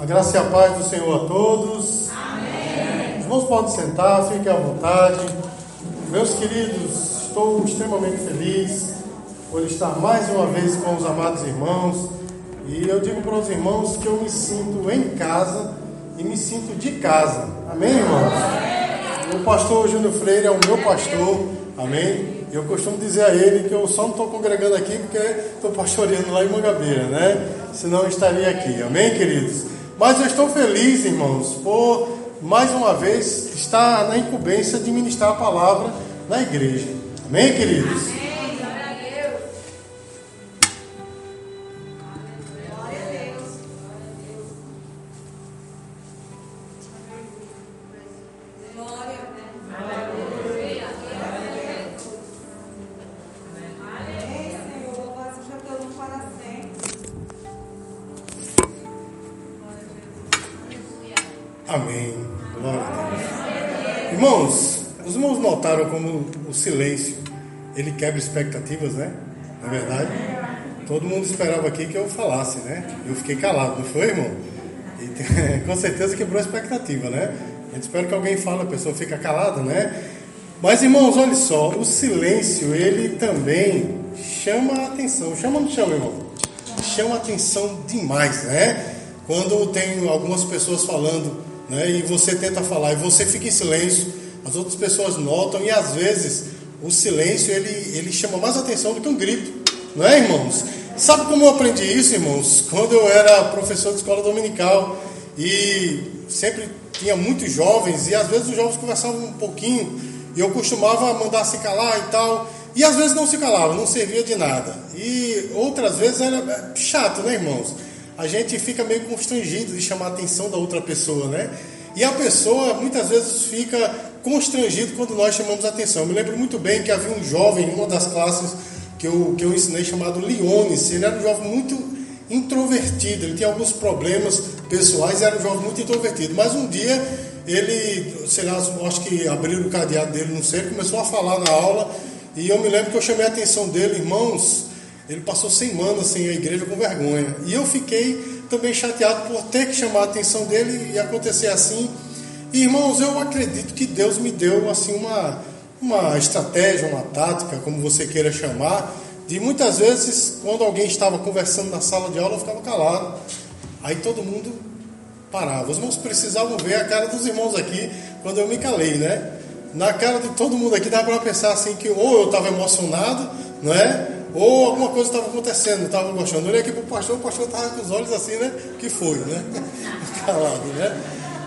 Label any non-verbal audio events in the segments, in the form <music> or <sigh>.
A graça e a paz do Senhor a todos. Amém. Os irmãos podem sentar, fiquem à vontade. Meus queridos, estou extremamente feliz por estar mais uma vez com os amados irmãos. E eu digo para os irmãos que eu me sinto em casa e me sinto de casa. Amém, irmãos? O pastor Júnior Freire é o meu pastor. Amém? Eu costumo dizer a ele que eu só não estou congregando aqui porque estou pastoreando lá em Mangabeira, né? Senão eu estaria aqui. Amém, queridos? Mas eu estou feliz, irmãos, por mais uma vez estar na incumbência de ministrar a palavra na igreja. Amém, queridos? Amém. Silêncio, ele quebra expectativas, né? Na é verdade, todo mundo esperava aqui que eu falasse, né? Eu fiquei calado, não foi, irmão? E, <laughs> com certeza quebrou a expectativa, né? A gente espera que alguém fale, a pessoa fica calada, né? Mas, irmãos, olha só, o silêncio, ele também chama a atenção. Chama ou não chama, irmão? Chama a atenção demais, né? Quando tem algumas pessoas falando, né? E você tenta falar e você fica em silêncio, as outras pessoas notam e às vezes o silêncio ele, ele chama mais atenção do que um grito, não é, irmãos? Sabe como eu aprendi isso, irmãos? Quando eu era professor de escola dominical e sempre tinha muitos jovens e às vezes os jovens conversavam um pouquinho e eu costumava mandar se calar e tal. E às vezes não se calava, não servia de nada. E outras vezes era chato, né, irmãos? A gente fica meio constrangido de chamar a atenção da outra pessoa, né? E a pessoa muitas vezes fica constrangido quando nós chamamos atenção. Eu me lembro muito bem que havia um jovem em uma das classes que eu, que eu ensinei chamado Leones. Ele era um jovem muito introvertido, ele tinha alguns problemas pessoais, era um jovem muito introvertido. Mas um dia ele, sei lá, acho que abriu o cadeado dele, não sei, ele começou a falar na aula e eu me lembro que eu chamei a atenção dele, irmãos, ele passou semanas sem a igreja com vergonha. E eu fiquei também chateado por ter que chamar a atenção dele e acontecer assim. E, irmãos, eu acredito que Deus me deu assim uma, uma estratégia, uma tática, como você queira chamar, de muitas vezes, quando alguém estava conversando na sala de aula, eu ficava calado. Aí todo mundo parava. Os irmãos precisavam ver a cara dos irmãos aqui quando eu me calei, né? Na cara de todo mundo aqui dava para pensar assim que ou eu estava emocionado, não é? Ou alguma coisa estava acontecendo, estava gostando. Eu olhei aqui para o pastor, o pastor estava com os olhos assim, né? que foi, né? <laughs> Calado, né?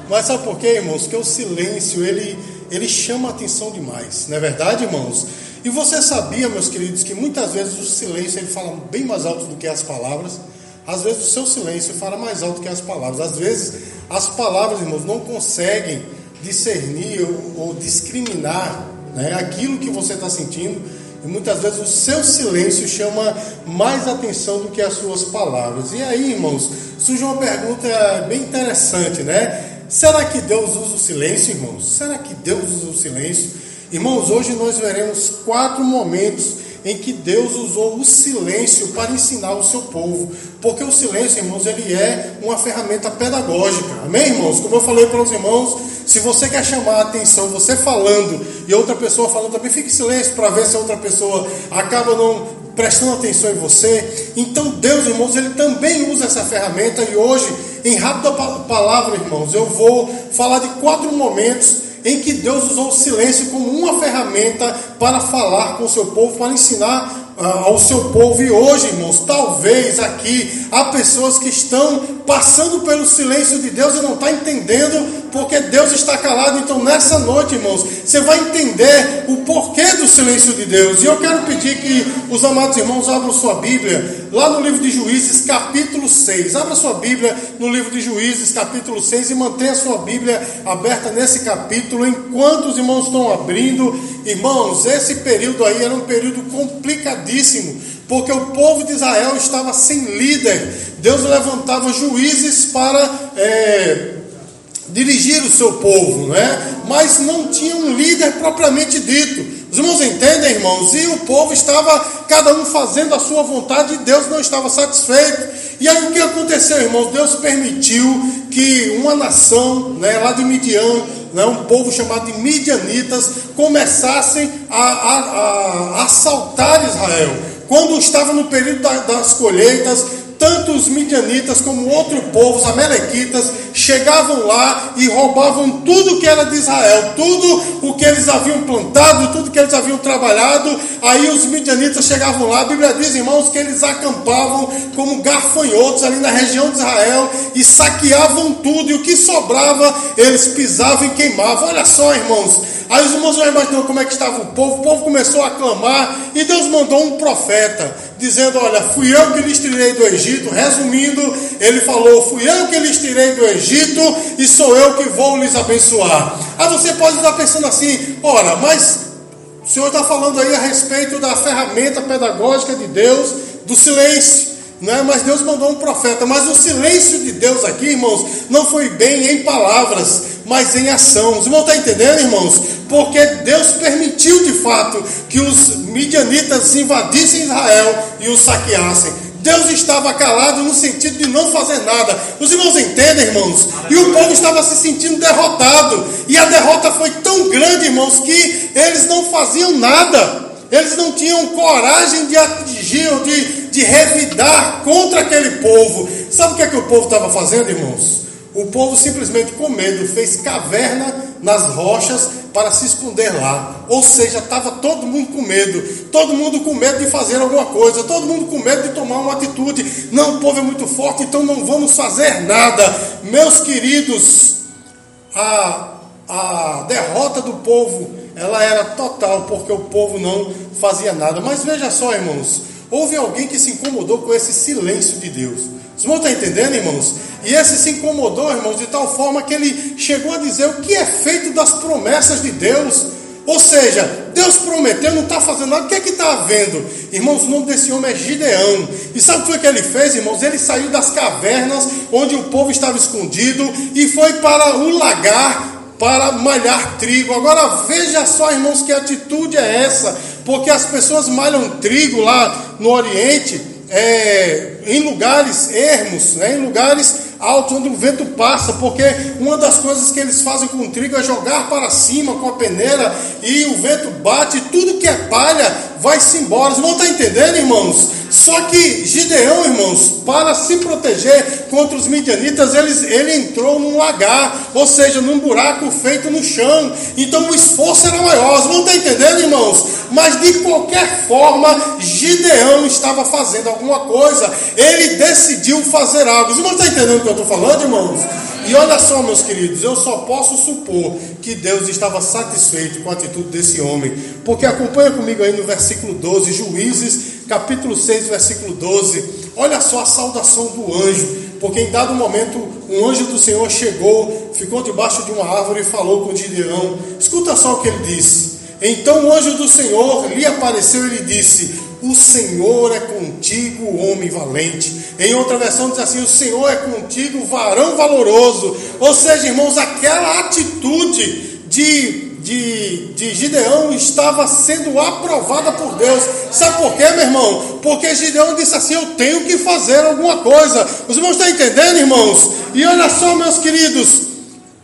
Mas sabe por quê, irmãos? Que o silêncio, ele, ele chama a atenção demais. Não é verdade, irmãos? E você sabia, meus queridos, que muitas vezes o silêncio ele fala bem mais alto do que as palavras? Às vezes o seu silêncio fala mais alto que as palavras. Às vezes as palavras, irmãos, não conseguem discernir ou, ou discriminar né, aquilo que você está sentindo e muitas vezes o seu silêncio chama mais atenção do que as suas palavras. E aí, irmãos, surge uma pergunta bem interessante, né? Será que Deus usa o silêncio, irmãos? Será que Deus usa o silêncio? Irmãos, hoje nós veremos quatro momentos em que Deus usou o silêncio para ensinar o seu povo. Porque o silêncio, irmãos, ele é uma ferramenta pedagógica. Amém, irmãos? Como eu falei para os irmãos, se você quer chamar a atenção, você falando e outra pessoa falando também, fique em silêncio para ver se a outra pessoa acaba não prestando atenção em você. Então, Deus, irmãos, ele também usa essa ferramenta e hoje, em rápida palavra, irmãos, eu vou falar de quatro momentos em que Deus usou o silêncio como uma ferramenta para falar com o seu povo, para ensinar ao seu povo. E hoje, irmãos, talvez aqui há pessoas que estão passando pelo silêncio de Deus e não estão tá entendendo porque Deus está calado. Então, nessa noite, irmãos, você vai entender o porquê do silêncio de Deus. E eu quero pedir que os amados irmãos abram sua Bíblia lá no livro de Juízes, capítulo 6. Abra sua Bíblia no livro de Juízes, capítulo 6, e mantenha sua Bíblia aberta nesse capítulo enquanto os irmãos estão abrindo. Irmãos, esse período aí era um período complicadíssimo, porque o povo de Israel estava sem líder. Deus levantava juízes para. É, dirigir o seu povo, né? mas não tinha um líder propriamente dito. Os irmãos entendem, irmãos? E o povo estava, cada um fazendo a sua vontade, e Deus não estava satisfeito. E aí o que aconteceu, irmãos? Deus permitiu que uma nação, né, lá de Midian, né, um povo chamado de Midianitas, começassem a, a, a assaltar Israel. Quando estava no período das colheitas, tanto os midianitas como outro povo, os amalequitas, chegavam lá e roubavam tudo que era de Israel, tudo o que eles haviam plantado, tudo que eles haviam trabalhado. Aí os midianitas chegavam lá, a Bíblia diz, irmãos, que eles acampavam como garfanhotos ali na região de Israel e saqueavam tudo, e o que sobrava eles pisavam e queimavam. Olha só, irmãos, Aí os irmãos já imaginam como é que estava o povo. O povo começou a clamar e Deus mandou um profeta dizendo: Olha, fui eu que lhes tirei do Egito. Resumindo, ele falou: Fui eu que lhes tirei do Egito e sou eu que vou lhes abençoar. Aí você pode estar pensando assim: Ora, mas o Senhor está falando aí a respeito da ferramenta pedagógica de Deus, do silêncio. Né? Mas Deus mandou um profeta. Mas o silêncio de Deus aqui, irmãos, não foi bem em palavras, mas em ação. Os irmãos estão entendendo, irmãos? Porque Deus permitiu de fato que os midianitas invadissem Israel e os saqueassem. Deus estava calado no sentido de não fazer nada. Os irmãos entendem, irmãos? E o povo estava se sentindo derrotado. E a derrota foi tão grande, irmãos, que eles não faziam nada. Eles não tinham coragem de atingir de de revidar contra aquele povo. Sabe o que é que o povo estava fazendo, irmãos? O povo simplesmente com medo fez caverna nas rochas para se esconder lá. Ou seja, estava todo mundo com medo, todo mundo com medo de fazer alguma coisa, todo mundo com medo de tomar uma atitude. Não, o povo é muito forte, então não vamos fazer nada. Meus queridos, a, a derrota do povo ela era total, porque o povo não fazia nada. Mas veja só, irmãos, Houve alguém que se incomodou com esse silêncio de Deus. Os irmãos estão entendendo, irmãos? E esse se incomodou, irmãos, de tal forma que ele chegou a dizer o que é feito das promessas de Deus. Ou seja, Deus prometeu, não está fazendo nada, o que é que está havendo? Irmãos, o nome desse homem é Gideão. E sabe o que, foi que ele fez, irmãos? Ele saiu das cavernas onde o povo estava escondido e foi para o lagar para malhar trigo. Agora veja só, irmãos, que atitude é essa? Porque as pessoas malham trigo lá no Oriente, é, em lugares ermos, né, em lugares altos onde o vento passa, porque uma das coisas que eles fazem com o trigo é jogar para cima com a peneira e o vento bate, tudo que é palha vai-se embora. Vocês não estão entendendo, irmãos? Só que Gideão, irmãos, para se proteger contra os midianitas, ele, entrou num lagar, ou seja, num buraco feito no chão. Então o esforço era maior. Vocês não estão entendendo, irmãos? Mas de qualquer forma, Gideão estava fazendo alguma coisa. Ele decidiu fazer algo. Os irmãos estão entendendo o que eu estou falando, irmãos? E olha só, meus queridos, eu só posso supor que Deus estava satisfeito com a atitude desse homem, porque acompanha comigo aí no versículo 12, Juízes, capítulo 6, versículo 12. Olha só a saudação do anjo, porque em dado momento um anjo do Senhor chegou, ficou debaixo de uma árvore e falou com Gideão. Escuta só o que ele disse. Então o anjo do Senhor lhe apareceu e lhe disse: O Senhor é contigo, homem valente. Em outra versão diz assim: O Senhor é contigo, varão valoroso. Ou seja, irmãos, aquela atitude de, de, de Gideão estava sendo aprovada por Deus. Sabe por quê, meu irmão? Porque Gideão disse assim: Eu tenho que fazer alguma coisa. Os irmãos estão entendendo, irmãos? E olha só, meus queridos,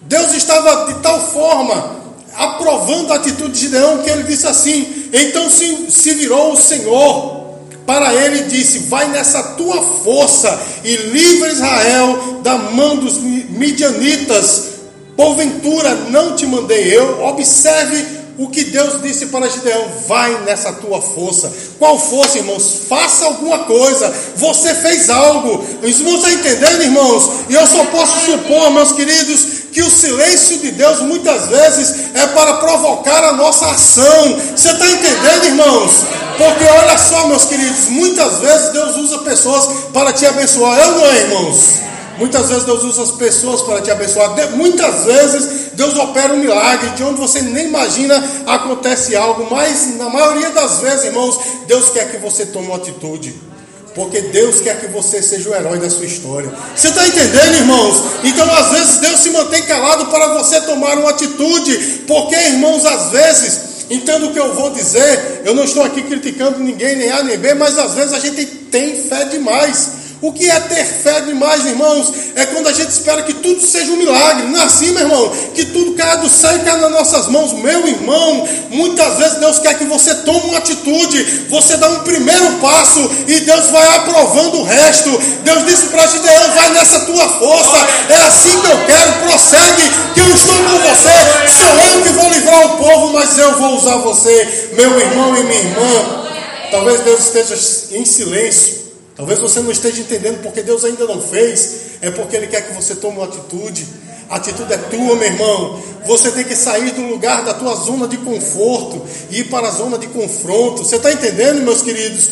Deus estava de tal forma aprovando a atitude de Gideão que ele disse assim: Então se, se virou o Senhor para ele disse: Vai nessa tua força e livra Israel da mão dos midianitas. Porventura não te mandei eu. Observe o que Deus disse para Gideão: vai nessa tua força. Qual força, irmãos? Faça alguma coisa. Você fez algo. Os irmãos estão entendendo, irmãos? E eu só posso supor, meus queridos, que o silêncio de Deus muitas vezes é para provocar a nossa ação. Você está entendendo, irmãos? Porque olha só, meus queridos, muitas vezes Deus usa pessoas para te abençoar. Eu não é, irmãos? Muitas vezes Deus usa as pessoas para te abençoar. Muitas vezes Deus opera um milagre de onde você nem imagina acontece algo. Mas na maioria das vezes, irmãos, Deus quer que você tome uma atitude. Porque Deus quer que você seja o herói da sua história. Você está entendendo, irmãos? Então, às vezes, Deus se mantém calado para você tomar uma atitude. Porque, irmãos, às vezes, entendo o que eu vou dizer. Eu não estou aqui criticando ninguém, nem A nem B, mas às vezes a gente tem fé demais. O que é ter fé demais, irmãos? É quando a gente espera que tudo seja um milagre. Não é assim, meu irmão? Que tudo caia do céu e caia nas nossas mãos. Meu irmão, muitas vezes Deus quer que você tome uma atitude. Você dá um primeiro passo e Deus vai aprovando o resto. Deus disse para Gideão: vai nessa tua força. É assim que eu quero. Prossegue, que eu estou com você. Sou eu que vou livrar o povo, mas eu vou usar você, meu irmão e minha irmã. Talvez Deus esteja em silêncio Talvez você não esteja entendendo porque Deus ainda não fez, é porque Ele quer que você tome uma atitude. A atitude é tua, meu irmão. Você tem que sair do lugar da tua zona de conforto e ir para a zona de confronto. Você está entendendo, meus queridos?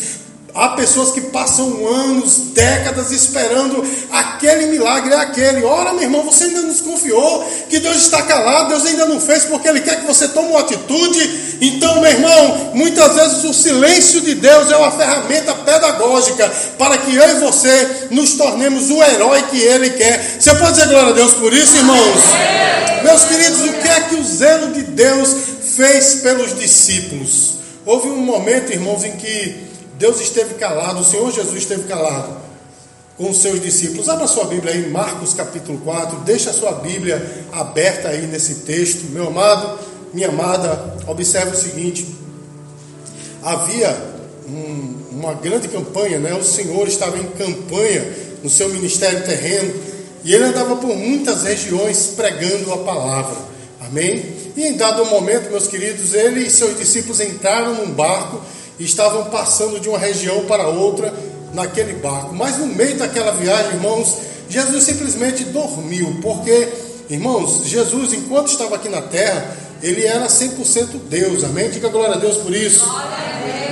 Há pessoas que passam anos, décadas esperando aquele milagre, é aquele. Ora, meu irmão, você ainda não desconfiou que Deus está calado, Deus ainda não fez porque Ele quer que você tome uma atitude. Então, meu irmão, muitas vezes o silêncio de Deus é uma ferramenta pedagógica para que eu e você nos tornemos o herói que Ele quer. Você pode dizer glória a Deus por isso, irmãos? Meus queridos, o que é que o zelo de Deus fez pelos discípulos? Houve um momento, irmãos, em que Deus esteve calado, o Senhor Jesus esteve calado com os seus discípulos. Abra sua Bíblia aí, Marcos capítulo 4. Deixa a sua Bíblia aberta aí nesse texto. Meu amado, minha amada, observe o seguinte: havia um, uma grande campanha, né? O Senhor estava em campanha no seu ministério terreno e ele andava por muitas regiões pregando a palavra. Amém? E em dado momento, meus queridos, ele e seus discípulos entraram num barco estavam passando de uma região para outra naquele barco. Mas no meio daquela viagem, irmãos, Jesus simplesmente dormiu, porque, irmãos, Jesus, enquanto estava aqui na terra, ele era 100% Deus, amém? Diga glória a Deus por isso.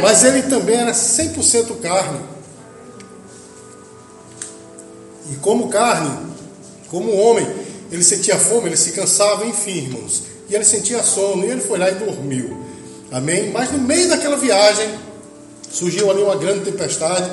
Mas ele também era 100% carne. E como carne, como homem, ele sentia fome, ele se cansava, enfim, irmãos. E ele sentia sono, e ele foi lá e dormiu. Amém? Mas no meio daquela viagem, surgiu ali uma grande tempestade.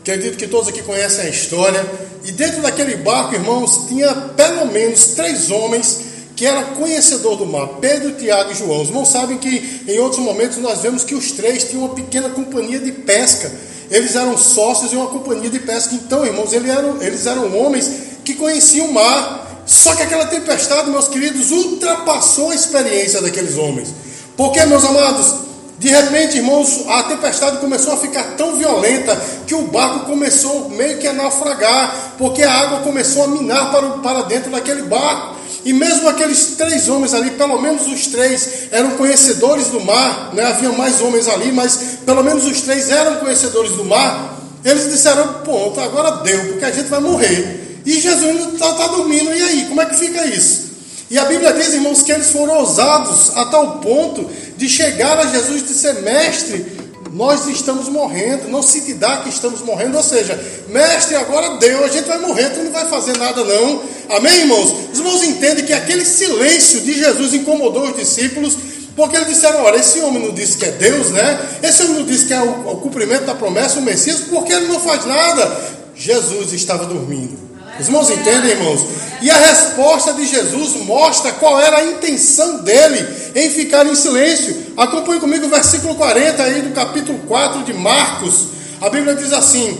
Acredito que todos aqui conhecem a história. E dentro daquele barco, irmãos, tinha pelo menos três homens que eram conhecedor do mar: Pedro, Tiago e João. Os irmãos sabem que em outros momentos nós vemos que os três tinham uma pequena companhia de pesca. Eles eram sócios em uma companhia de pesca. Então, irmãos, eles eram, eles eram homens que conheciam o mar. Só que aquela tempestade, meus queridos, ultrapassou a experiência daqueles homens. Porque, meus amados, de repente, irmãos, a tempestade começou a ficar tão violenta que o barco começou meio que a naufragar, porque a água começou a minar para, para dentro daquele barco. E mesmo aqueles três homens ali, pelo menos os três eram conhecedores do mar, né? havia mais homens ali, mas pelo menos os três eram conhecedores do mar. Eles disseram: Ponto, agora deu, porque a gente vai morrer. E Jesus está tá dormindo, e aí, como é que fica isso? E a Bíblia diz, irmãos, que eles foram ousados a tal ponto de chegar a Jesus e dizer: Mestre, nós estamos morrendo, não se te dá que estamos morrendo. Ou seja, mestre, agora deu, a gente vai morrer, tu não vai fazer nada, não. Amém, irmãos? Os irmãos entendem que aquele silêncio de Jesus incomodou os discípulos, porque eles disseram: Olha, esse homem não disse que é Deus, né? Esse homem não disse que é o, o cumprimento da promessa, o Messias, porque ele não faz nada. Jesus estava dormindo. Os irmãos entendem, irmãos? E a resposta de Jesus mostra qual era a intenção dele em ficar em silêncio. Acompanhe comigo o versículo 40 aí do capítulo 4 de Marcos. A Bíblia diz assim: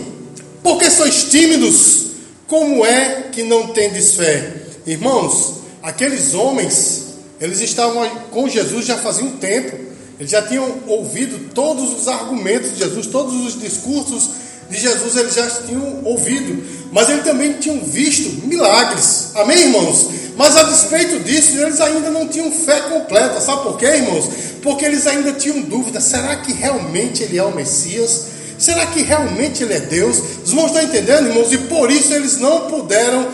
Porque sois tímidos, como é que não tendes fé? Irmãos, aqueles homens, eles estavam com Jesus já fazia um tempo. Eles já tinham ouvido todos os argumentos de Jesus, todos os discursos de Jesus eles já tinham ouvido, mas eles também tinham visto milagres. Amém, irmãos? Mas a despeito disso, eles ainda não tinham fé completa. Sabe por quê, irmãos? Porque eles ainda tinham dúvida: será que realmente ele é o Messias? Será que realmente ele é Deus? Os irmãos estão entendendo, irmãos? E por isso eles não puderam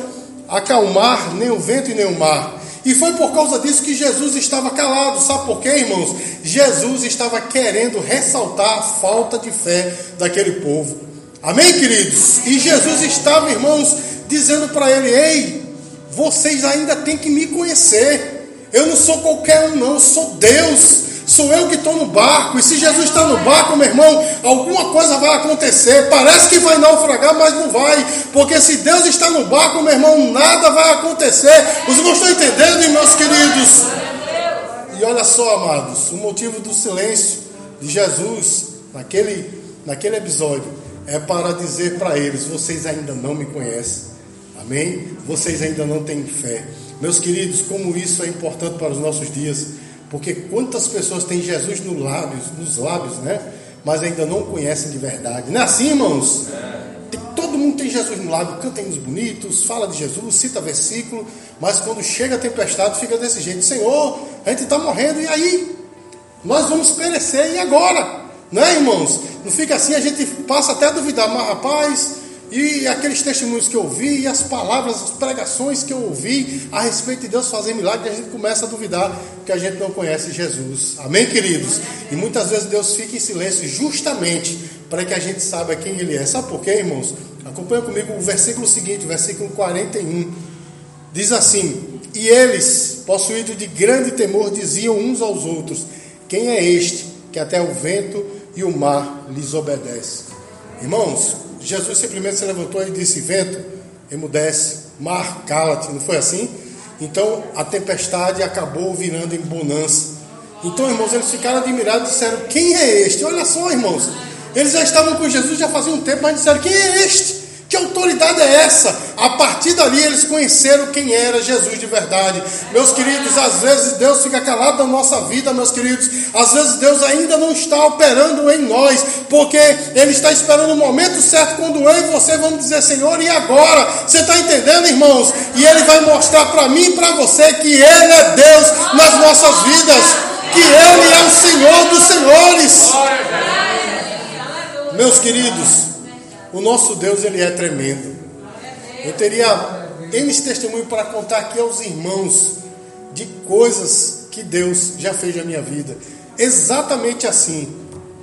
acalmar nem o vento e nem o mar. E foi por causa disso que Jesus estava calado. Sabe por quê, irmãos? Jesus estava querendo ressaltar a falta de fé daquele povo. Amém, queridos? E Jesus estava, irmãos, dizendo para ele: Ei, vocês ainda têm que me conhecer. Eu não sou qualquer um, não, eu sou Deus. Sou eu que estou no barco. E se Jesus está no barco, meu irmão, alguma coisa vai acontecer. Parece que vai naufragar, mas não vai. Porque se Deus está no barco, meu irmão, nada vai acontecer. Os irmãos estão entendendo, meus queridos? E olha só, amados, o motivo do silêncio de Jesus naquele, naquele episódio é para dizer para eles: vocês ainda não me conhecem. Amém? Vocês ainda não têm fé. Meus queridos, como isso é importante para os nossos dias, porque quantas pessoas têm Jesus no lábios, nos lábios, né? Mas ainda não conhecem de verdade. Não é assim, irmãos? todo mundo tem Jesus no lábio, canta hinos bonitos, fala de Jesus, cita versículo, mas quando chega a tempestade fica desse jeito: Senhor, a gente está morrendo, e aí? Nós vamos perecer, e agora? Não é, irmãos? Não fica assim, a gente passa até a duvidar, mas rapaz, e aqueles testemunhos que eu ouvi, e as palavras, as pregações que eu ouvi a respeito de Deus fazer milagre, a gente começa a duvidar que a gente não conhece Jesus. Amém, queridos? E muitas vezes Deus fica em silêncio justamente para que a gente saiba quem Ele é. Sabe por quê, irmãos? Acompanha comigo o versículo seguinte, versículo 41. Diz assim: E eles, possuídos de grande temor, diziam uns aos outros: Quem é este que até o vento e o mar lhes obedece? Irmãos, Jesus simplesmente se levantou e disse: Vento, emudece, mar, cala-te. Não foi assim? Então a tempestade acabou virando em bonança. Então, irmãos, eles ficaram admirados e disseram: Quem é este? Olha só, irmãos. Eles já estavam com Jesus já fazia um tempo, mas disseram: Quem é este? Que autoridade é essa? A partir dali eles conheceram quem era Jesus de verdade. Meus queridos, às vezes Deus fica calado na nossa vida, meus queridos. Às vezes Deus ainda não está operando em nós, porque Ele está esperando o momento certo quando eu e você vamos dizer, Senhor, e agora? Você está entendendo, irmãos? E Ele vai mostrar para mim e para você que Ele é Deus nas nossas vidas, que Ele é o Senhor dos Senhores. Meus queridos, o nosso Deus, ele é tremendo. Eu teria N testemunho para contar aqui aos irmãos de coisas que Deus já fez na minha vida. Exatamente assim,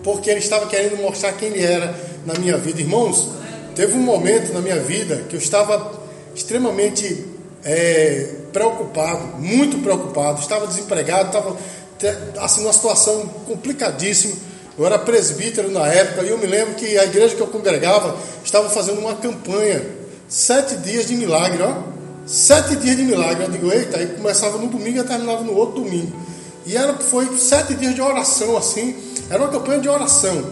porque Ele estava querendo mostrar quem Ele era na minha vida. Irmãos, teve um momento na minha vida que eu estava extremamente é, preocupado, muito preocupado, estava desempregado, estava assim, numa situação complicadíssima. Eu era presbítero na época e eu me lembro que a igreja que eu congregava estava fazendo uma campanha, sete dias de milagre, ó. Sete dias de milagre. Eu digo, eita, aí começava no domingo e terminava no outro domingo. E era, foi sete dias de oração, assim. Era uma campanha de oração.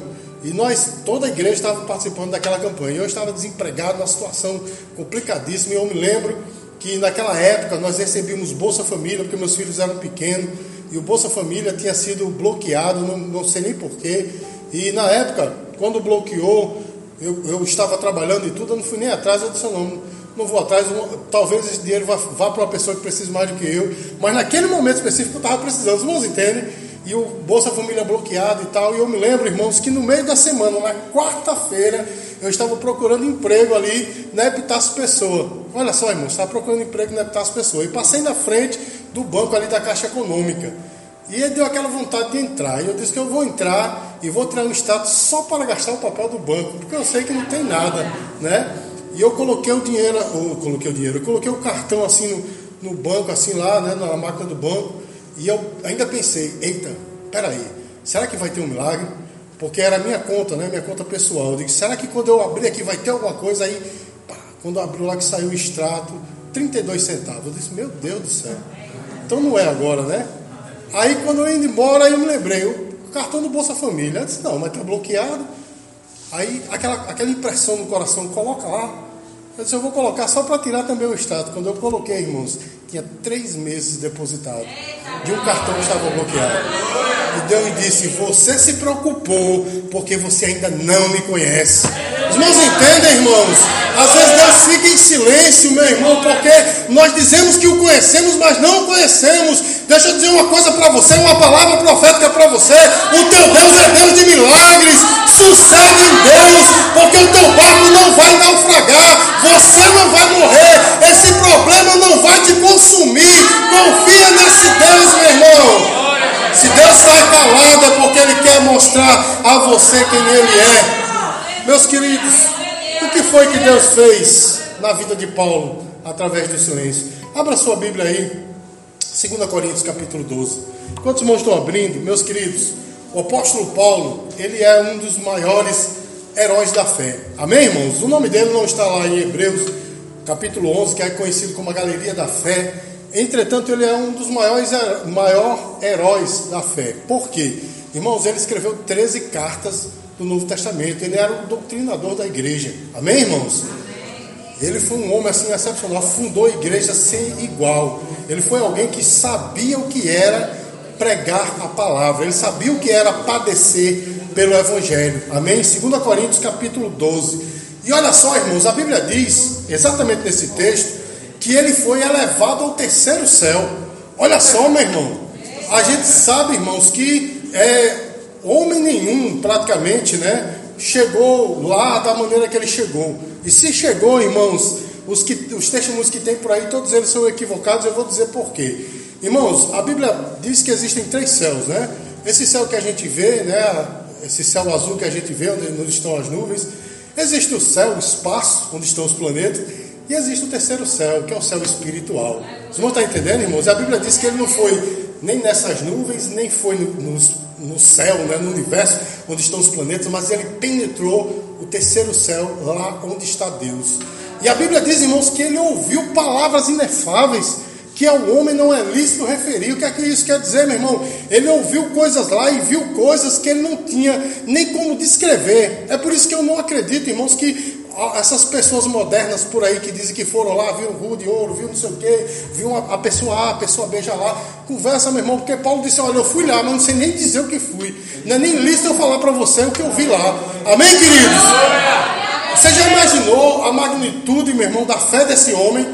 E nós, toda a igreja estava participando daquela campanha. Eu estava desempregado, numa situação complicadíssima. E eu me lembro que naquela época nós recebíamos Bolsa Família, porque meus filhos eram pequenos e o Bolsa Família tinha sido bloqueado, não, não sei nem porquê. E na época, quando bloqueou, eu, eu, estava trabalhando e tudo, eu não fui nem atrás, eu disse, não, não vou atrás, talvez esse dinheiro vá, vá para uma pessoa que precisa mais do que eu. Mas naquele momento específico eu estava precisando, os irmãos entendem? E o Bolsa Família bloqueado e tal. E eu me lembro, irmãos, que no meio da semana, na quarta-feira, eu estava procurando emprego ali na Epitácio Pessoa. Olha só, irmãos, estava procurando emprego na Epitácio Pessoa. E passei na frente do banco ali da Caixa Econômica. E ele deu aquela vontade de entrar. E eu disse que eu vou entrar e vou tirar um status só para gastar o papel do banco, porque eu sei que não tem nada, né? E eu coloquei o dinheiro, ou coloquei o dinheiro, eu coloquei o cartão assim no, no banco, assim lá, né, na máquina do banco. E eu ainda pensei, eita, peraí, será que vai ter um milagre? Porque era minha conta, né? Minha conta pessoal. Eu disse, será que quando eu abrir aqui vai ter alguma coisa aí? Pá, quando abriu lá que saiu o extrato, 32 centavos. Eu disse, meu Deus do céu. Então não é agora, né? Aí quando eu indo embora, eu me lembrei, o cartão do Bolsa Família. Eu disse, não, mas está bloqueado. Aí aquela, aquela impressão no coração, coloca lá. Eu disse, eu vou colocar só para tirar também o extrato. Quando eu coloquei, irmãos, tinha três meses depositado de um cartão que estava bloqueado. E Deus me disse: Você se preocupou porque você ainda não me conhece. Os irmãos entendem, irmãos? Às vezes Deus fica em silêncio, meu irmão, porque nós dizemos que o conhecemos, mas não o conhecemos. Deixa eu dizer uma coisa para você, uma palavra profética para você. O teu Deus é Deus de milagres. Sucede em Deus, porque o teu barco não vai naufragar. Você não vai morrer. Esse problema não vai te consumir. Confia nesse Deus, meu irmão. Se Deus está calado é porque Ele quer mostrar a você quem Ele é. Meus queridos, o que foi que Deus fez na vida de Paulo através do silêncio? Abra sua Bíblia aí, 2 Coríntios capítulo 12. Enquanto os irmãos estão abrindo, meus queridos, o apóstolo Paulo, ele é um dos maiores heróis da fé. Amém, irmãos? O nome dele não está lá em Hebreus, capítulo 11, que é conhecido como a Galeria da Fé. Entretanto, ele é um dos maiores maior heróis da fé. Por quê? Irmãos, ele escreveu 13 cartas do Novo Testamento. Ele era o doutrinador da igreja. Amém, irmãos? Ele foi um homem assim excepcional, fundou a igreja sem igual. Ele foi alguém que sabia o que era pregar a palavra, ele sabia o que era padecer pelo evangelho. Amém? 2 Coríntios capítulo 12. E olha só, irmãos, a Bíblia diz, exatamente nesse texto, que ele foi elevado ao terceiro céu. Olha só, meu irmão. A gente sabe, irmãos, que é, homem nenhum, praticamente, né, chegou lá da maneira que ele chegou. E se chegou, irmãos, os, que, os testemunhos que tem por aí, todos eles são equivocados, eu vou dizer por quê. Irmãos, a Bíblia diz que existem três céus, né? Esse céu que a gente vê, né? Esse céu azul que a gente vê, onde estão as nuvens. Existe o céu, o espaço, onde estão os planetas. E existe o terceiro céu, que é o céu espiritual. Vocês vão estar entendendo, irmãos? A Bíblia diz que ele não foi nem nessas nuvens, nem foi no, no, no céu, né, no universo, onde estão os planetas, mas ele penetrou o terceiro céu, lá onde está Deus. E a Bíblia diz, irmãos, que ele ouviu palavras inefáveis que ao homem não é lícito referir. O que é que isso quer dizer, meu irmão? Ele ouviu coisas lá e viu coisas que ele não tinha nem como descrever. É por isso que eu não acredito, irmãos, que essas pessoas modernas por aí que dizem que foram lá, viu rua de ouro, viu não sei o quê, viu a pessoa A, a pessoa B já lá. Conversa, meu irmão, porque Paulo disse: Olha, eu fui lá, mas não sei nem dizer o que fui. Não é nem lícito eu falar para você o que eu vi lá. Amém, queridos? Você já imaginou a magnitude, meu irmão, da fé desse homem?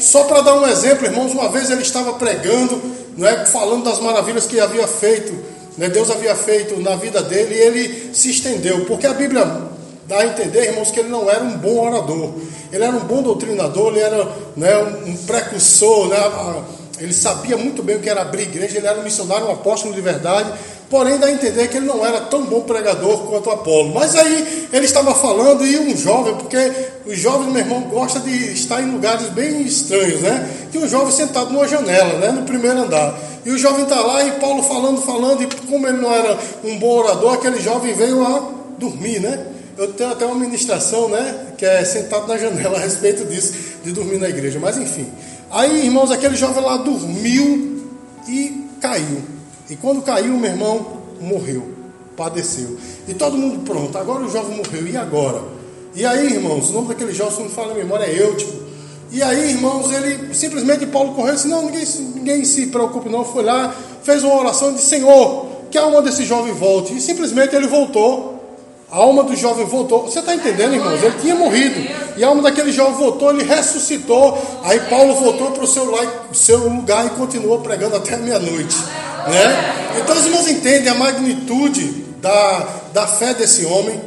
Só para dar um exemplo, irmãos, uma vez ele estava pregando, não é, falando das maravilhas que havia feito, né, Deus havia feito na vida dele, e ele se estendeu, porque a Bíblia dá a entender, irmãos, que ele não era um bom orador, ele era um bom doutrinador, ele era né, um precursor, né, ele sabia muito bem o que era abrir igreja, ele era um missionário, um apóstolo de verdade, porém dá a entender que ele não era tão bom pregador quanto Apolo. Mas aí ele estava falando e um jovem, porque os jovens, meu irmão, gostam de estar em lugares bem estranhos, né? E um jovem sentado numa janela, né? No primeiro andar. E o jovem está lá e Paulo falando, falando, e como ele não era um bom orador, aquele jovem veio a dormir, né? Eu tenho até uma ministração, né? Que é sentado na janela <laughs> a respeito disso, de dormir na igreja. Mas enfim. Aí, irmãos, aquele jovem lá dormiu e caiu. E quando caiu, meu irmão morreu, padeceu. E todo mundo pronto, agora o jovem morreu, e agora? E aí, irmãos, o nome daquele jovem, se não fala a memória, é Eutico. E aí, irmãos, ele simplesmente Paulo correu disse: Não, ninguém, ninguém se preocupe, não. Foi lá, fez uma oração e disse: Senhor, que a alma desse jovem volte. E simplesmente ele voltou. A alma do jovem voltou. Você está entendendo, irmãos? Ele tinha morrido. E a alma daquele jovem voltou, ele ressuscitou. Aí Paulo voltou para o seu, lugar e continuou pregando até meia-noite. Né? Então os irmãos entendem a magnitude da, da fé desse homem,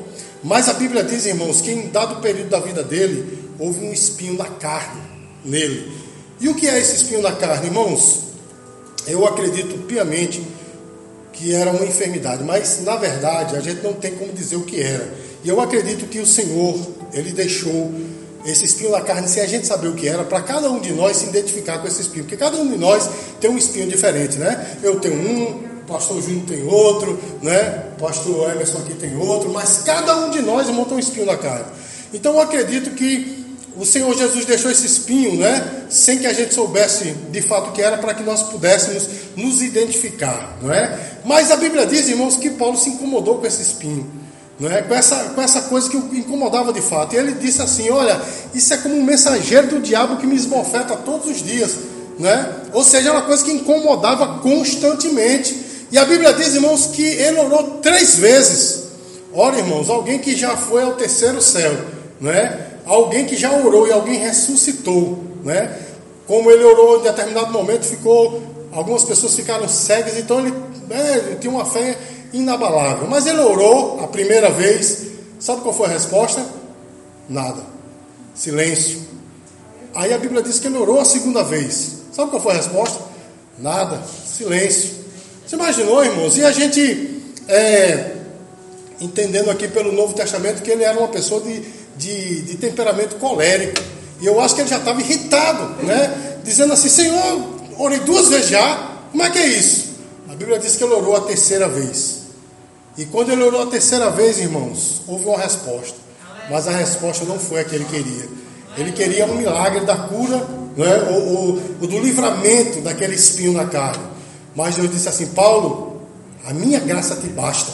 mas a Bíblia diz, irmãos, que em dado período da vida dele, houve um espinho na carne nele. E o que é esse espinho na carne, irmãos? Eu acredito piamente que era uma enfermidade, mas na verdade a gente não tem como dizer o que era. E eu acredito que o Senhor, ele deixou esse espinho na carne, sem a gente saber o que era, para cada um de nós se identificar com esse espinho, porque cada um de nós tem um espinho diferente, né? Eu tenho um, o pastor Júnior tem outro, né? O pastor Emerson aqui tem outro, mas cada um de nós monta um espinho na carne. Então eu acredito que o Senhor Jesus deixou esse espinho, né? Sem que a gente soubesse de fato que era, para que nós pudéssemos nos identificar, não é? Mas a Bíblia diz, irmãos, que Paulo se incomodou com esse espinho não é? com, essa, com essa coisa que o incomodava de fato. E ele disse assim: Olha, isso é como um mensageiro do diabo que me esbofeta todos os dias. Não é? Ou seja, era uma coisa que incomodava constantemente. E a Bíblia diz, irmãos, que ele orou três vezes. Ora, irmãos, alguém que já foi ao terceiro céu, não é? Alguém que já orou e alguém ressuscitou. Não é? Como ele orou em determinado momento, ficou, algumas pessoas ficaram cegas, então ele, né, ele tinha uma fé inabalável. Mas ele orou a primeira vez, sabe qual foi a resposta? Nada. Silêncio. Aí a Bíblia diz que ele orou a segunda vez. Sabe qual foi a resposta? Nada. Silêncio. Você imaginou, irmãos? E a gente, é, entendendo aqui pelo Novo Testamento, que ele era uma pessoa de, de, de temperamento colérico. E eu acho que ele já estava irritado, né? Dizendo assim: Senhor, orei duas vezes já, como é que é isso? A Bíblia diz que ele orou a terceira vez. E quando ele orou a terceira vez, irmãos, houve uma resposta. Mas a resposta não foi a que ele queria. Ele queria um milagre da cura, né? o, o, o do livramento daquele espinho na carne. Mas Deus disse assim: Paulo, a minha graça te basta,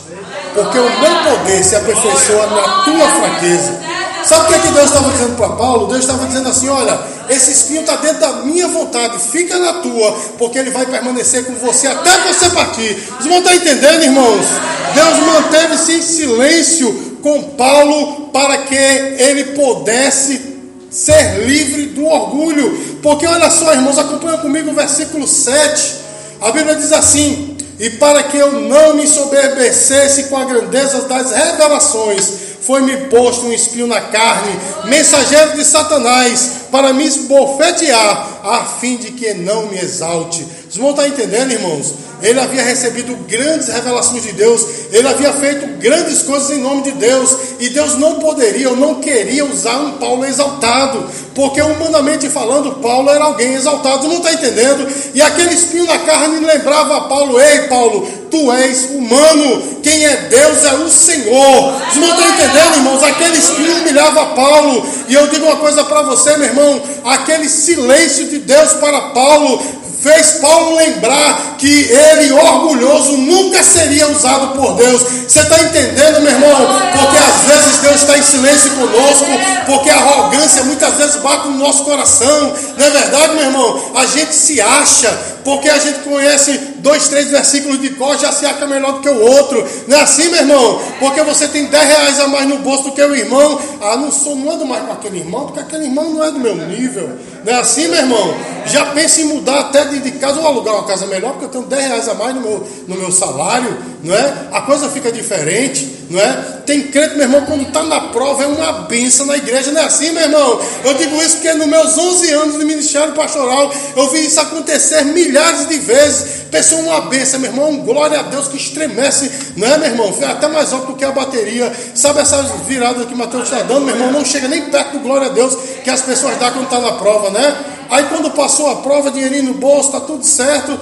porque o meu poder se aperfeiçoa na tua fraqueza. Sabe o que, é que Deus estava dizendo para Paulo? Deus estava dizendo assim: olha, esse espinho está dentro da minha vontade, fica na tua, porque ele vai permanecer com você até você partir. Vocês vão estar entendendo, irmãos? Deus manteve-se em silêncio com Paulo para que ele pudesse ser livre do orgulho. Porque olha só, irmãos, acompanha comigo o versículo 7. A Bíblia diz assim: E para que eu não me soberbecesse com a grandeza das revelações, foi-me posto um espinho na carne, mensageiro de Satanás, para me esbofetear, a fim de que não me exalte. Vocês vão estar entendendo, irmãos? Ele havia recebido grandes revelações de Deus, ele havia feito grandes coisas em nome de Deus, e Deus não poderia ou não queria usar um Paulo exaltado, porque humanamente falando, Paulo era alguém exaltado, não está entendendo? E aquele espinho na carne lembrava a Paulo: Ei, Paulo, tu és humano, quem é Deus é o Senhor. Vocês não estão entendendo, irmãos? Aquele espinho humilhava Paulo, e eu digo uma coisa para você, meu irmão: aquele silêncio de Deus para Paulo fez Paulo lembrar que ele, orgulhoso, nunca seria usado por Deus. Você está entendendo, meu irmão? Porque às vezes Deus está em silêncio conosco, porque a arrogância muitas vezes bate no nosso coração. Não é verdade, meu irmão? A gente se acha, porque a gente conhece dois, três versículos de cor, já se acha melhor do que o outro. Não é assim, meu irmão? Porque você tem 10 reais a mais no bolso do que o irmão. Ah, não sou, não ando mais com aquele irmão, porque aquele irmão não é do meu nível. Não é assim, meu irmão? Já pensa em mudar até de, de casa ou alugar uma casa melhor, porque eu tenho 10 reais a mais no meu, no meu salário, não é? A coisa fica diferente, não é? Tem crente, meu irmão, quando está na prova, é uma benção na igreja, não é assim, meu irmão? Eu digo isso porque nos meus 11 anos de ministério pastoral, eu vi isso acontecer milhares de vezes. Pessoa, uma benção, meu irmão, glória a Deus que estremece, não é, meu irmão? Foi até mais alto do que a bateria. Sabe essas viradas que Mateus está dando, meu irmão? Não chega nem perto do glória a Deus que as pessoas dão quando está na prova, né? Aí quando passou a prova, dinheirinho no bolso, está tudo certo.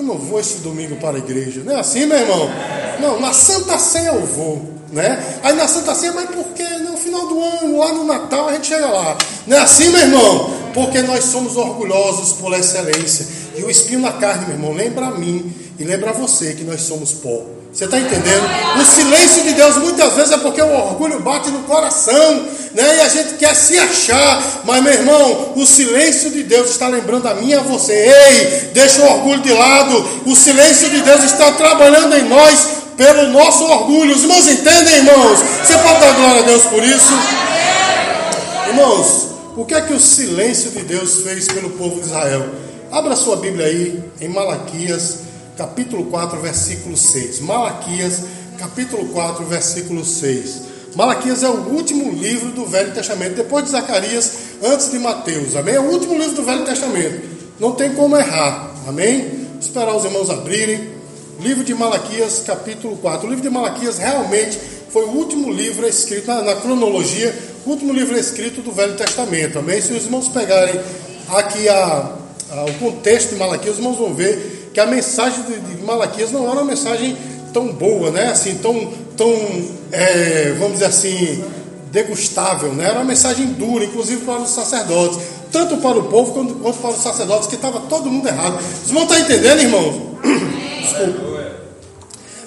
Eu não vou esse domingo para a igreja. Não é assim, meu irmão? Não, na Santa Ceia eu vou. Né? Aí na Santa Ceia, mas por que no final do ano, lá no Natal, a gente chega lá? Não é assim, meu irmão? Porque nós somos orgulhosos por excelência. E o espinho na carne, meu irmão, lembra a mim e lembra a você que nós somos pó. Você está entendendo? O silêncio de Deus muitas vezes é porque o orgulho bate no coração, né? E a gente quer se achar, mas meu irmão, o silêncio de Deus está lembrando a mim e a você. Ei, deixa o orgulho de lado. O silêncio de Deus está trabalhando em nós pelo nosso orgulho. Os irmãos entendem, irmãos? Você pode dar glória a Deus por isso? Irmãos, o que é que o silêncio de Deus fez pelo povo de Israel? Abra sua Bíblia aí em Malaquias capítulo 4, versículo 6. Malaquias, capítulo 4, versículo 6. Malaquias é o último livro do Velho Testamento, depois de Zacarias, antes de Mateus. Amém? É o último livro do Velho Testamento. Não tem como errar. Amém? Vou esperar os irmãos abrirem. Livro de Malaquias, capítulo 4. O livro de Malaquias realmente foi o último livro escrito, na, na cronologia, o último livro escrito do Velho Testamento. Amém? Se os irmãos pegarem aqui a, a, o contexto de Malaquias, os irmãos vão ver a mensagem de, de Malaquias não era uma mensagem tão boa, né? Assim, tão, tão é, vamos dizer assim, degustável, né? Era uma mensagem dura, inclusive para os sacerdotes, tanto para o povo quanto, quanto para os sacerdotes, que estava todo mundo errado. Vocês vão estar entendendo, irmãos? Desculpa.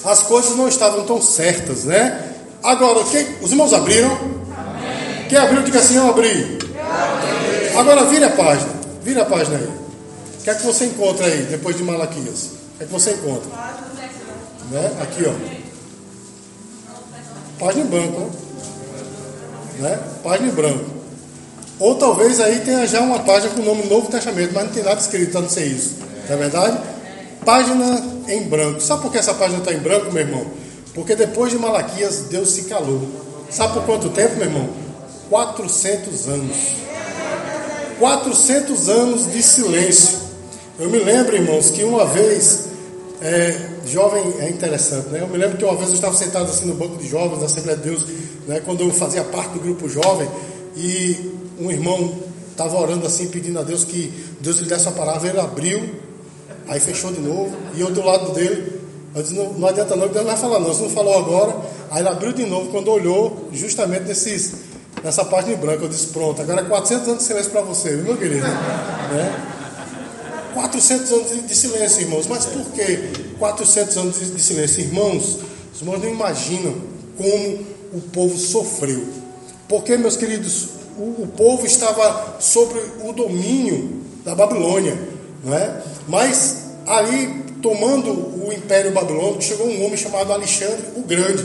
As coisas não estavam tão certas, né? Agora, quem, os irmãos abriram? Amém. Quem abriu, diga assim: eu abri. Agora vire a página, vire a página aí. O que é que você encontra aí, depois de Malaquias? O que é que você encontra? Né? Aqui, ó. Página em branco, né? Página em branco. Ou talvez aí tenha já uma página com o nome Novo Testamento, mas não tem nada escrito a não ser isso. Não é verdade? Página em branco. Sabe por que essa página está em branco, meu irmão? Porque depois de Malaquias, Deus se calou. Sabe por quanto tempo, meu irmão? 400 anos. 400 anos de silêncio. Eu me lembro, irmãos, que uma vez, é, jovem é interessante, né? Eu me lembro que uma vez eu estava sentado assim no banco de jovens da Assembleia de Deus, né? Quando eu fazia parte do grupo jovem, e um irmão estava orando assim, pedindo a Deus que Deus lhe desse a palavra, ele abriu Aí fechou de novo, e eu do lado dele, eu disse, não, não adianta não, Deus não vai falar não, você não falou agora. Aí ele abriu de novo, quando olhou, justamente nesses, nessa página em branco, eu disse, pronto, agora 400 anos de silêncio para você, meu querido? <laughs> né? 400 anos de silêncio, irmãos. Mas por que 400 anos de silêncio? Irmãos, os irmãos não imaginam como o povo sofreu. Porque, meus queridos, o, o povo estava sobre o domínio da Babilônia. Não é? Mas ali, tomando o Império Babilônico, chegou um homem chamado Alexandre o Grande,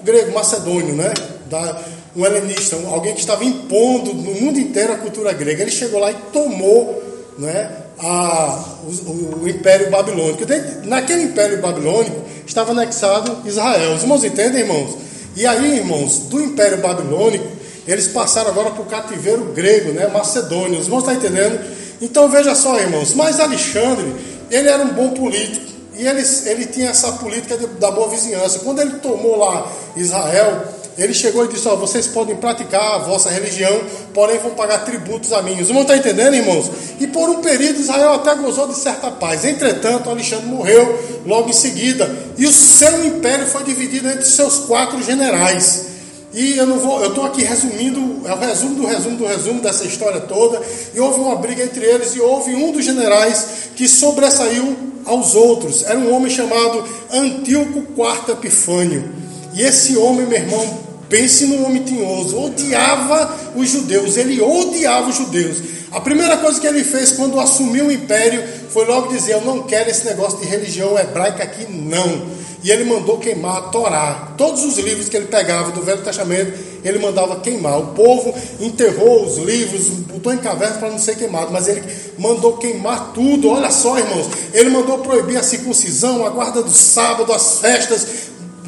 o grego macedônio, né? Da, um helenista, alguém que estava impondo no mundo inteiro a cultura grega. Ele chegou lá e tomou né, a, o, o, Império Babilônico. Naquele Império Babilônico estava anexado Israel. Os irmãos entendem, irmãos? E aí, irmãos, do Império Babilônico, eles passaram agora para o cativeiro grego, né, macedônio. Os irmãos estão entendendo? Então veja só, irmãos, mas Alexandre, ele era um bom político. E ele, ele tinha essa política de, da boa vizinhança. Quando ele tomou lá Israel, ele chegou e disse: Ó, vocês podem praticar a vossa religião, porém vão pagar tributos a mim. Os irmãos estão entendendo, irmãos? E por um período Israel até gozou de certa paz. Entretanto, Alexandre morreu logo em seguida. E o seu império foi dividido entre seus quatro generais. E eu não vou, eu estou aqui resumindo, é o resumo do resumo do resumo dessa história toda. E houve uma briga entre eles, e houve um dos generais que sobressaiu aos outros. Era um homem chamado Antíoco IV Epifânio. E esse homem, meu irmão, pense num homem tinhoso, odiava os judeus, ele odiava os judeus. A primeira coisa que ele fez quando assumiu o império foi logo dizer: Eu não quero esse negócio de religião hebraica aqui, não. E ele mandou queimar a Torá. Todos os livros que ele pegava do Velho Testamento, ele mandava queimar. O povo enterrou os livros, botou em caverna para não ser queimado, mas ele mandou queimar tudo. Olha só, irmãos, ele mandou proibir a circuncisão, a guarda do sábado, as festas,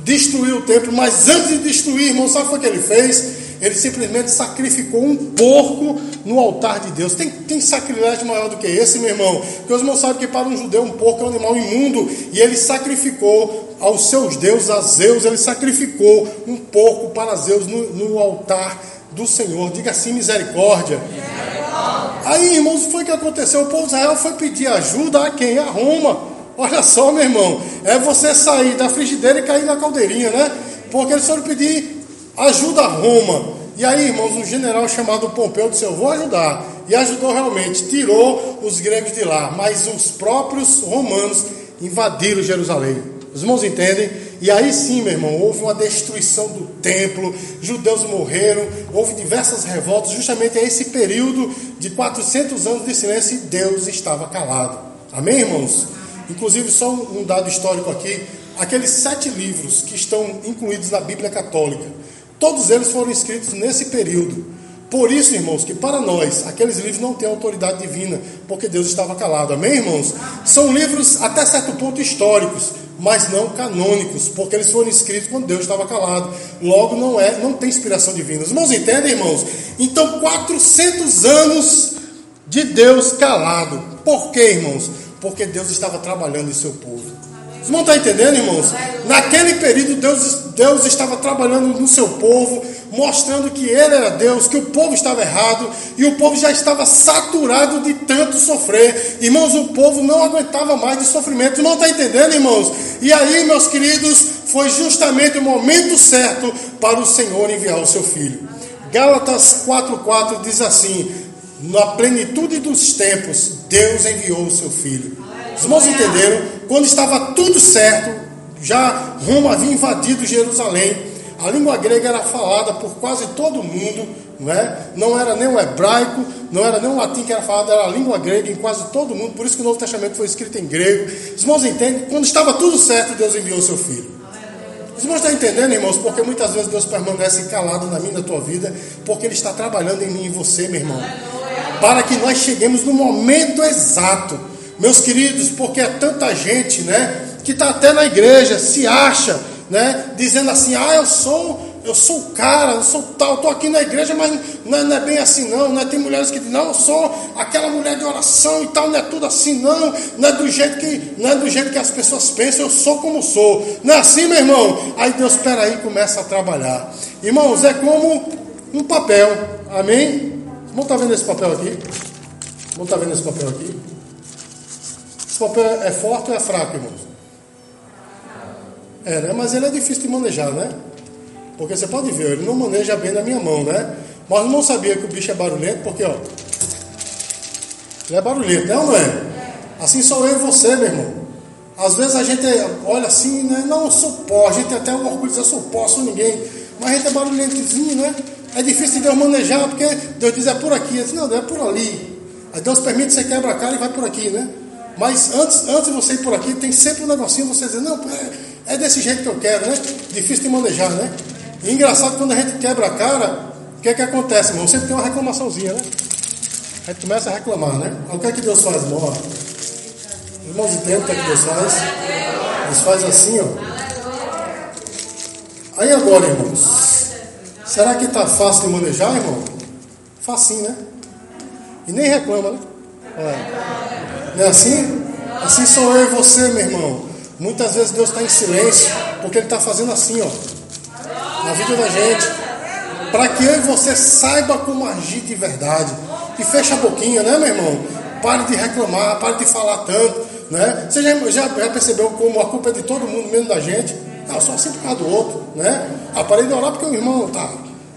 destruir o templo. Mas antes de destruir, irmão, sabe o que ele fez? Ele simplesmente sacrificou um porco no altar de Deus. Tem, tem sacrilégio maior do que esse, meu irmão? Porque os irmãos sabem que para um judeu um porco é um animal imundo. E ele sacrificou aos seus deuses, a Zeus, ele sacrificou um porco para Zeus no, no altar do Senhor. Diga assim, misericórdia. misericórdia. Aí, irmãos, foi o que aconteceu. O povo de Israel foi pedir ajuda a quem? A Roma. Olha só, meu irmão. É você sair da frigideira e cair na caldeirinha, né? Porque eles foram pedir ajuda Roma. E aí, irmãos, um general chamado Pompeu disse: Eu vou ajudar. E ajudou realmente, tirou os gregos de lá. Mas os próprios romanos invadiram Jerusalém. Os irmãos entendem? E aí sim, meu irmão, houve uma destruição do templo, judeus morreram, houve diversas revoltas, justamente a esse período de 400 anos de silêncio e Deus estava calado. Amém, irmãos? Inclusive, só um dado histórico aqui: aqueles sete livros que estão incluídos na Bíblia Católica Todos eles foram escritos nesse período. Por isso, irmãos, que para nós aqueles livros não têm autoridade divina, porque Deus estava calado. Amém, irmãos? São livros até certo ponto históricos, mas não canônicos, porque eles foram escritos quando Deus estava calado. Logo não é, não tem inspiração divina. Os irmãos entendem, irmãos? Então, 400 anos de Deus calado. Por quê, irmãos? Porque Deus estava trabalhando em seu povo. Vocês não estão entendendo, irmãos? Naquele período, Deus, Deus estava trabalhando no seu povo, mostrando que Ele era Deus, que o povo estava errado e o povo já estava saturado de tanto sofrer. Irmãos, o povo não aguentava mais de sofrimento. Não está entendendo, irmãos? E aí, meus queridos, foi justamente o momento certo para o Senhor enviar o seu filho. Gálatas 4,4 diz assim: Na plenitude dos tempos, Deus enviou o seu filho. Os irmãos entenderam? Quando estava tudo certo, já Roma havia invadido Jerusalém, a língua grega era falada por quase todo mundo, não, é? não era nem o hebraico, não era nem o latim que era falado, era a língua grega em quase todo mundo, por isso que o Novo Testamento foi escrito em grego. Os irmãos entendem? Quando estava tudo certo, Deus enviou o seu filho. Os irmãos estão entendendo, irmãos? Porque muitas vezes Deus permanece calado na minha na tua vida, porque Ele está trabalhando em mim e em você, meu irmão. Para que nós cheguemos no momento exato meus queridos, porque é tanta gente, né, que está até na igreja, se acha, né, dizendo assim, ah, eu sou, eu sou o cara, eu sou tal, estou aqui na igreja, mas não é, não é, bem assim não, né? Tem mulheres que dizem, não, eu sou aquela mulher de oração e tal, não é tudo assim não, não é do jeito que, não é do jeito que as pessoas pensam, eu sou como sou. Não é assim, meu irmão? Aí Deus espera aí começa a trabalhar. Irmãos, é como um papel. Amém? Não está vendo esse papel aqui? Não está vendo esse papel aqui? Esse papel é forte ou é fraco, irmãos? É, né? Mas ele é difícil de manejar, né? Porque você pode ver, ele não maneja bem na minha mão, né? Mas eu não sabia que o bicho é barulhento, porque, ó. Ele é barulhento, não, não é? Assim sou eu e você, meu irmão. Às vezes a gente olha assim, né? Não, sou pó. A gente tem até um orgulho de dizer, eu sou pó, sou ninguém. Mas a gente é barulhentozinho, né? É difícil de Deus manejar, porque Deus diz, é por aqui. Eu disse, não, é por ali. Aí Deus permite que você quebra a cara e vai por aqui, né? Mas antes, antes de você ir por aqui, tem sempre um negocinho você dizer, não, é, é desse jeito que eu quero, né? Difícil de manejar, né? E engraçado quando a gente quebra a cara, o que é que acontece, irmão? Sempre tem uma reclamaçãozinha, né? A gente começa a reclamar, né? o que é que Deus faz, irmão? Os irmãos entendem o que é que Deus faz? Deus faz assim, ó. Aí agora, irmãos, será que está fácil de manejar, irmão? Facinho, né? E nem reclama, né? É. Não é assim? Assim sou eu e você, meu irmão. Muitas vezes Deus está em silêncio, porque Ele está fazendo assim, ó, na vida da gente, para que eu e você saiba como agir de verdade. E fecha a boquinha, né, meu irmão? Pare de reclamar, pare de falar tanto, né? Você já, já, já percebeu como a culpa é de todo mundo, menos da gente? Ah, só assim por causa do outro, né? Ah, parei de orar porque o irmão tá.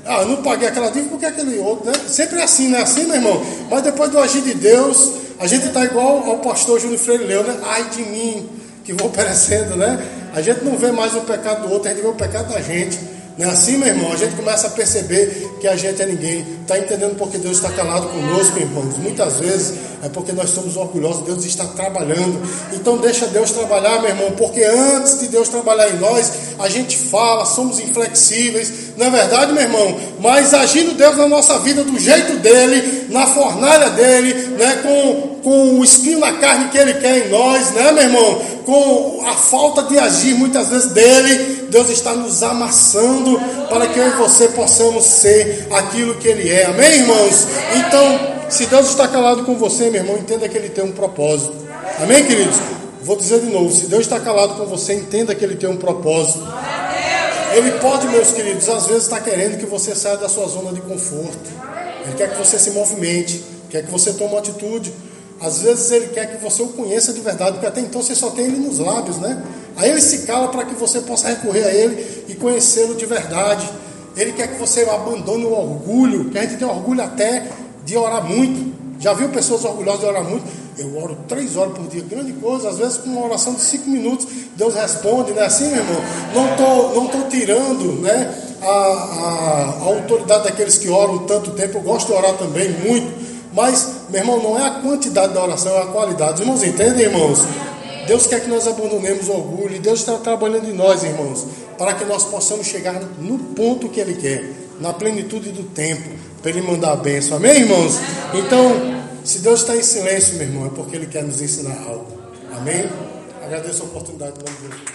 Ah, não paguei aquela dívida porque aquele outro, né? Sempre é assim, né? Assim, meu irmão. Mas depois do agir de Deus, a gente tá igual ao pastor Júlio Freire Leu, né? Ai de mim, que vou <laughs> perecendo, né? A gente não vê mais o pecado do outro, a gente vê o pecado da gente. Não é assim, meu irmão? A gente começa a perceber que a gente é ninguém. Está entendendo porque Deus está calado conosco, irmãos? Muitas vezes é porque nós somos orgulhosos. Deus está trabalhando. Então deixa Deus trabalhar, meu irmão, porque antes de Deus trabalhar em nós, a gente fala, somos inflexíveis. Não é verdade, meu irmão? Mas agindo Deus na nossa vida do jeito dele, na fornalha dele, né? com, com o espinho na carne que ele quer em nós, né, meu irmão? Com a falta de agir muitas vezes dele, Deus está nos amassando para que eu e você possamos ser aquilo que Ele é. Amém, irmãos? Então, se Deus está calado com você, meu irmão, entenda que Ele tem um propósito. Amém, queridos? Vou dizer de novo: se Deus está calado com você, entenda que Ele tem um propósito. Ele pode, meus queridos, às vezes está querendo que você saia da sua zona de conforto. Ele quer que você se movimente, quer que você tome uma atitude. Às vezes ele quer que você o conheça de verdade, porque até então você só tem ele nos lábios, né? Aí ele se cala para que você possa recorrer a ele e conhecê-lo de verdade. Ele quer que você abandone o orgulho, que a gente tem orgulho até de orar muito. Já viu pessoas orgulhosas de orar muito? Eu oro três horas por dia, grande coisa. Às vezes, com uma oração de cinco minutos, Deus responde, não é assim, meu irmão? Não estou não tô tirando né, a, a, a autoridade daqueles que oram tanto tempo. Eu gosto de orar também muito. Mas, meu irmão, não é a quantidade da oração, é a qualidade. Os irmãos entendem, irmãos? Deus quer que nós abandonemos o orgulho e Deus está trabalhando em nós, irmãos, para que nós possamos chegar no ponto que Ele quer, na plenitude do tempo, para Ele mandar a bênção. Amém, irmãos? Então, se Deus está em silêncio, meu irmão, é porque Ele quer nos ensinar algo. Amém? Agradeço a oportunidade de Deus.